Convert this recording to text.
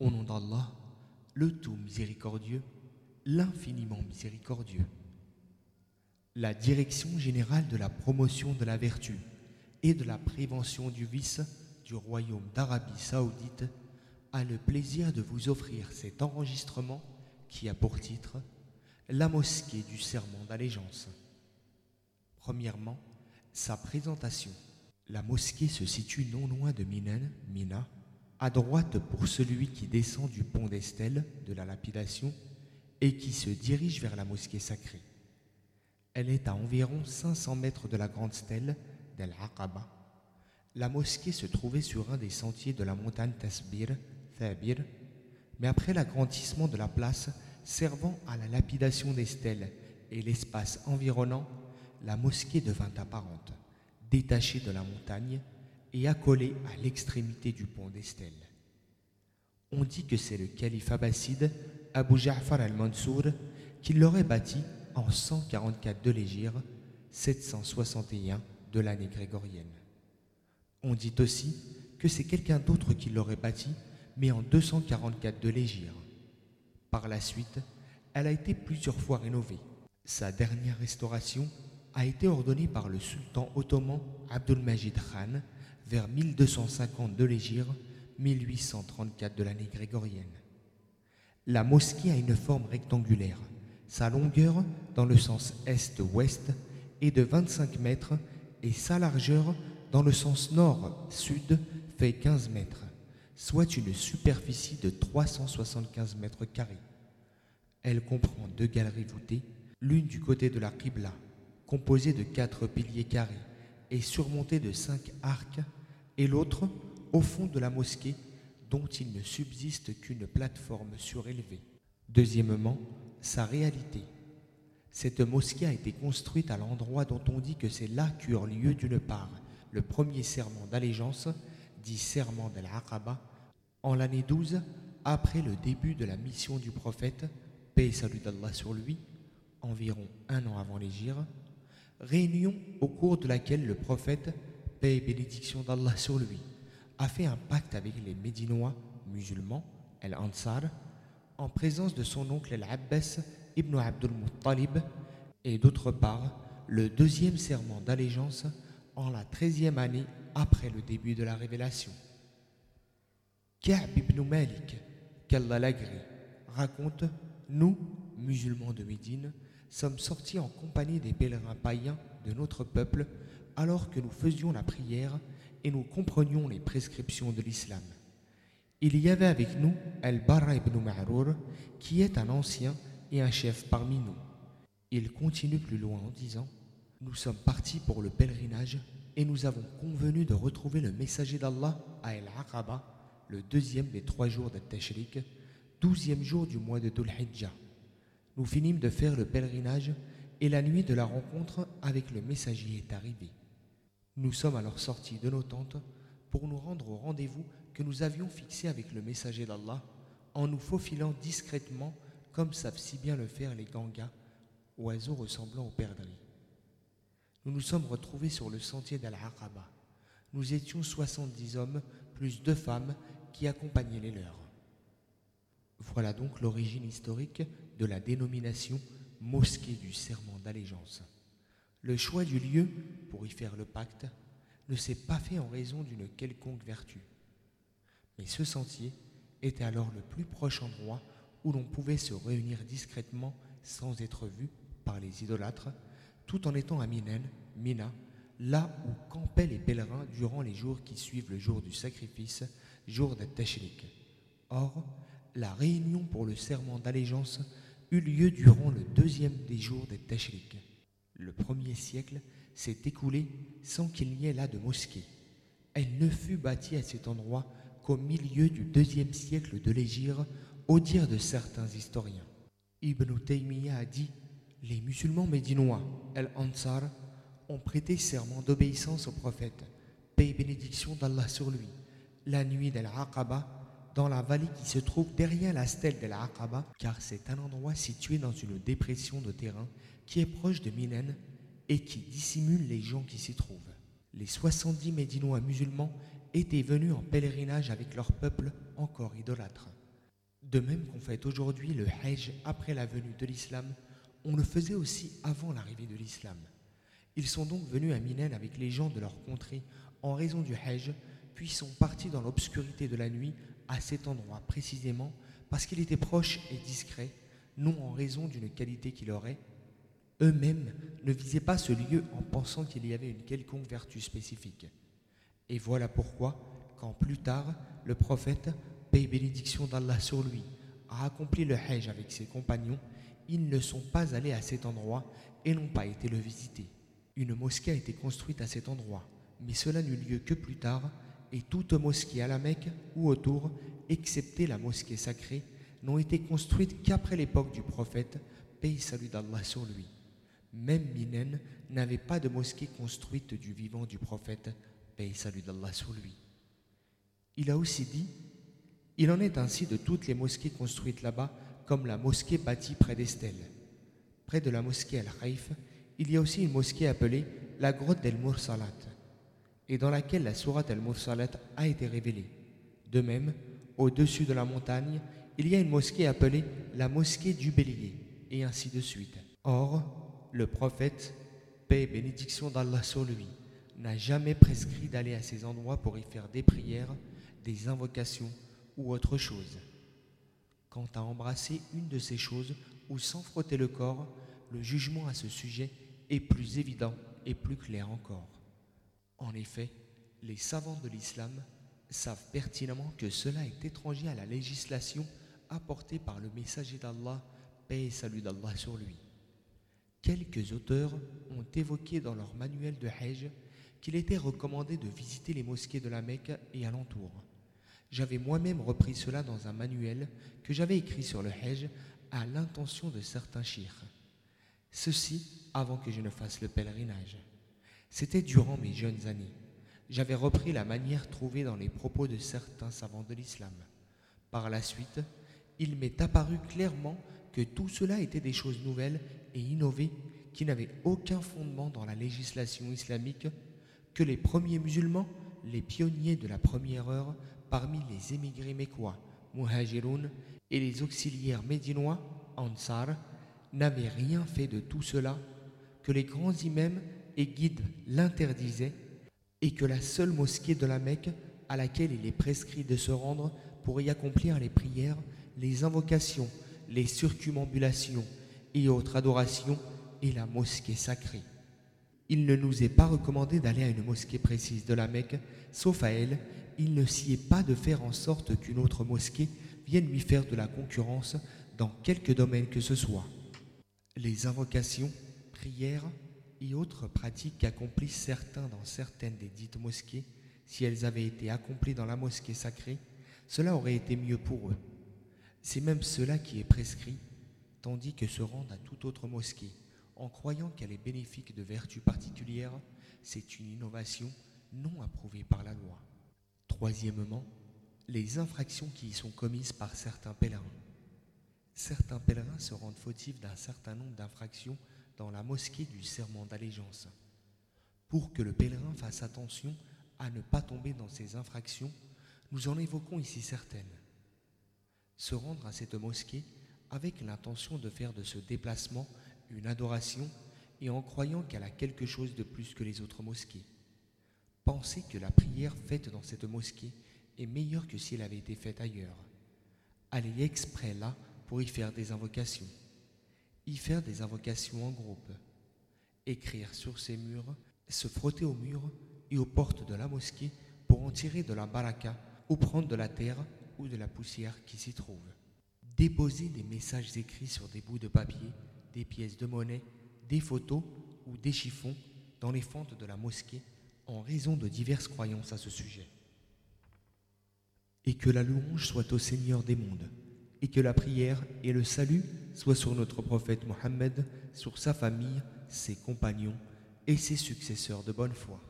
Au nom d'Allah, le tout miséricordieux, l'infiniment miséricordieux. La direction générale de la promotion de la vertu et de la prévention du vice du Royaume d'Arabie saoudite a le plaisir de vous offrir cet enregistrement qui a pour titre La mosquée du serment d'allégeance. Premièrement, sa présentation. La mosquée se situe non loin de Minan, Mina, à droite pour celui qui descend du pont d'Estelle de la lapidation et qui se dirige vers la mosquée sacrée. Elle est à environ 500 mètres de la grande stèle d'Al-Aqaba. La mosquée se trouvait sur un des sentiers de la montagne Tasbir, Thabir, mais après l'agrandissement de la place servant à la lapidation des stèles et l'espace environnant, la mosquée devint apparente, détachée de la montagne et accolée à l'extrémité du pont d'Estelle. On dit que c'est le calife abbasside Abu Ja'far al-Mansour qui l'aurait bâti en 144 de l'Égypte, 761 de l'année grégorienne. On dit aussi que c'est quelqu'un d'autre qui l'aurait bâti, mais en 244 de l'Égypte. Par la suite, elle a été plusieurs fois rénovée. Sa dernière restauration a été ordonnée par le sultan ottoman Abdulmajid Khan vers 1250 de l'Égypte, 1834 de l'année grégorienne. La mosquée a une forme rectangulaire. Sa longueur, dans le sens est-ouest, est de 25 mètres et sa largeur, dans le sens nord-sud, fait 15 mètres, soit une superficie de 375 mètres carrés. Elle comprend deux galeries voûtées, l'une du côté de la Qibla, composée de quatre piliers carrés et surmontée de cinq arcs, et l'autre au fond de la mosquée dont il ne subsiste qu'une plateforme surélevée. Deuxièmement, sa réalité. Cette mosquée a été construite à l'endroit dont on dit que c'est là qu'eurent lieu d'une part le premier serment d'allégeance, dit serment d'Al-Aqaba, en l'année 12 après le début de la mission du prophète, paix et salut d'Allah sur lui, environ un an avant l'Égypte, réunion au cours de laquelle le prophète, paix et bénédiction d'Allah sur lui, a fait un pacte avec les Médinois musulmans, El-Ansar, en présence de son oncle El-Abbas ibn Abdul Muttalib, et d'autre part le deuxième serment d'allégeance en la treizième année après le début de la révélation. Ka'b ibn Malik, qu'Allah l'agrée, raconte Nous, musulmans de Médine, sommes sortis en compagnie des pèlerins païens de notre peuple alors que nous faisions la prière et nous comprenions les prescriptions de l'islam. Il y avait avec nous Al-Barra ibn Ma'rour, qui est un ancien et un chef parmi nous. Il continue plus loin en disant Nous sommes partis pour le pèlerinage et nous avons convenu de retrouver le messager d'Allah à El-Aqaba, le deuxième des trois jours de Tashrik, douzième jour du mois de Dhul Hijjah. Nous finîmes de faire le pèlerinage et la nuit de la rencontre avec le messager est arrivée. Nous sommes alors sortis de nos tentes pour nous rendre au rendez-vous que nous avions fixé avec le messager d'Allah en nous faufilant discrètement comme savent si bien le faire les gangas, oiseaux ressemblant aux perdrix. Nous nous sommes retrouvés sur le sentier d'Al-Aqaba. Nous étions 70 hommes plus deux femmes qui accompagnaient les leurs. Voilà donc l'origine historique de la dénomination mosquée du serment d'allégeance. Le choix du lieu pour y faire le pacte ne s'est pas fait en raison d'une quelconque vertu. Mais ce sentier était alors le plus proche endroit où l'on pouvait se réunir discrètement sans être vu par les idolâtres, tout en étant à Minen, Mina, là où campaient les pèlerins durant les jours qui suivent le jour du sacrifice, jour de Tashrik. Or, la réunion pour le serment d'allégeance eut lieu durant le deuxième des jours de Tashrik. Le premier siècle s'est écoulé sans qu'il n'y ait là de mosquée. Elle ne fut bâtie à cet endroit qu'au milieu du deuxième siècle de l'Égypte, au dire de certains historiens. Ibn Taymiyyah a dit Les musulmans médinois, El-Ansar, ont prêté serment d'obéissance au prophète, paix et bénédiction d'Allah sur lui, la nuit d'Al-Aqaba, dans la vallée qui se trouve derrière la stèle d'Al-Aqaba, car c'est un endroit situé dans une dépression de terrain qui est proche de Minen et qui dissimule les gens qui s'y trouvent. Les 70 Médinois musulmans étaient venus en pèlerinage avec leur peuple encore idolâtre. De même qu'on fait aujourd'hui le Hajj après la venue de l'islam, on le faisait aussi avant l'arrivée de l'islam. Ils sont donc venus à Minen avec les gens de leur contrée en raison du Hajj, puis sont partis dans l'obscurité de la nuit à cet endroit précisément parce qu'il était proche et discret, non en raison d'une qualité qu'il aurait. Eux-mêmes ne visaient pas ce lieu en pensant qu'il y avait une quelconque vertu spécifique. Et voilà pourquoi, quand plus tard, le prophète, paix et bénédiction d'Allah sur lui, a accompli le Hajj avec ses compagnons, ils ne sont pas allés à cet endroit et n'ont pas été le visiter. Une mosquée a été construite à cet endroit, mais cela n'eut lieu que plus tard, et toute mosquée à la Mecque ou autour, excepté la mosquée sacrée, n'ont été construites qu'après l'époque du prophète, paix et salut d'Allah sur lui. Même Minen n'avait pas de mosquée construite du vivant du prophète, paix et salut d'Allah sur lui. Il a aussi dit Il en est ainsi de toutes les mosquées construites là-bas, comme la mosquée bâtie près d'Estelle. Près de la mosquée Al-Khaïf, il y a aussi une mosquée appelée la grotte d'El-Mursalat, et dans laquelle la sourate Al-Mursalat a été révélée. De même, au-dessus de la montagne, il y a une mosquée appelée la mosquée du bélier, et ainsi de suite. Or, le prophète, paix et bénédiction d'Allah sur lui, n'a jamais prescrit d'aller à ces endroits pour y faire des prières, des invocations ou autre chose. Quant à embrasser une de ces choses ou sans frotter le corps, le jugement à ce sujet est plus évident et plus clair encore. En effet, les savants de l'islam savent pertinemment que cela est étranger à la législation apportée par le messager d'Allah, paix et salut d'Allah sur lui. Quelques auteurs ont évoqué dans leur manuel de Hajj qu'il était recommandé de visiter les mosquées de la Mecque et alentour. J'avais moi-même repris cela dans un manuel que j'avais écrit sur le Hajj à l'intention de certains chirs. Ceci avant que je ne fasse le pèlerinage. C'était durant mes jeunes années. J'avais repris la manière trouvée dans les propos de certains savants de l'islam. Par la suite, il m'est apparu clairement que tout cela était des choses nouvelles et innovées qui n'avaient aucun fondement dans la législation islamique, que les premiers musulmans, les pionniers de la première heure, parmi les émigrés mécois, muhajiroun, et les auxiliaires médinois, ansar, n'avaient rien fait de tout cela, que les grands imams et guides l'interdisaient, et que la seule mosquée de la Mecque à laquelle il est prescrit de se rendre pour y accomplir les prières, les invocations, les circumambulations et autres adorations est la mosquée sacrée. Il ne nous est pas recommandé d'aller à une mosquée précise de la Mecque, sauf à elle, il ne s'y est pas de faire en sorte qu'une autre mosquée vienne lui faire de la concurrence dans quelque domaine que ce soit. Les invocations, prières et autres pratiques qu'accomplissent certains dans certaines des dites mosquées, si elles avaient été accomplies dans la mosquée sacrée, cela aurait été mieux pour eux. C'est même cela qui est prescrit, tandis que se rendre à toute autre mosquée, en croyant qu'elle est bénéfique de vertus particulières, c'est une innovation non approuvée par la loi. Troisièmement, les infractions qui y sont commises par certains pèlerins. Certains pèlerins se rendent fautifs d'un certain nombre d'infractions dans la mosquée du serment d'allégeance. Pour que le pèlerin fasse attention à ne pas tomber dans ces infractions, nous en évoquons ici certaines. Se rendre à cette mosquée avec l'intention de faire de ce déplacement une adoration et en croyant qu'elle a quelque chose de plus que les autres mosquées. Penser que la prière faite dans cette mosquée est meilleure que si elle avait été faite ailleurs. Aller exprès là pour y faire des invocations. Y faire des invocations en groupe. Écrire sur ces murs, se frotter aux murs et aux portes de la mosquée pour en tirer de la baraka ou prendre de la terre ou de la poussière qui s'y trouve. Déposer des messages écrits sur des bouts de papier, des pièces de monnaie, des photos ou des chiffons dans les fentes de la mosquée en raison de diverses croyances à ce sujet. Et que la louange soit au Seigneur des mondes, et que la prière et le salut soient sur notre prophète Mohammed, sur sa famille, ses compagnons et ses successeurs de bonne foi.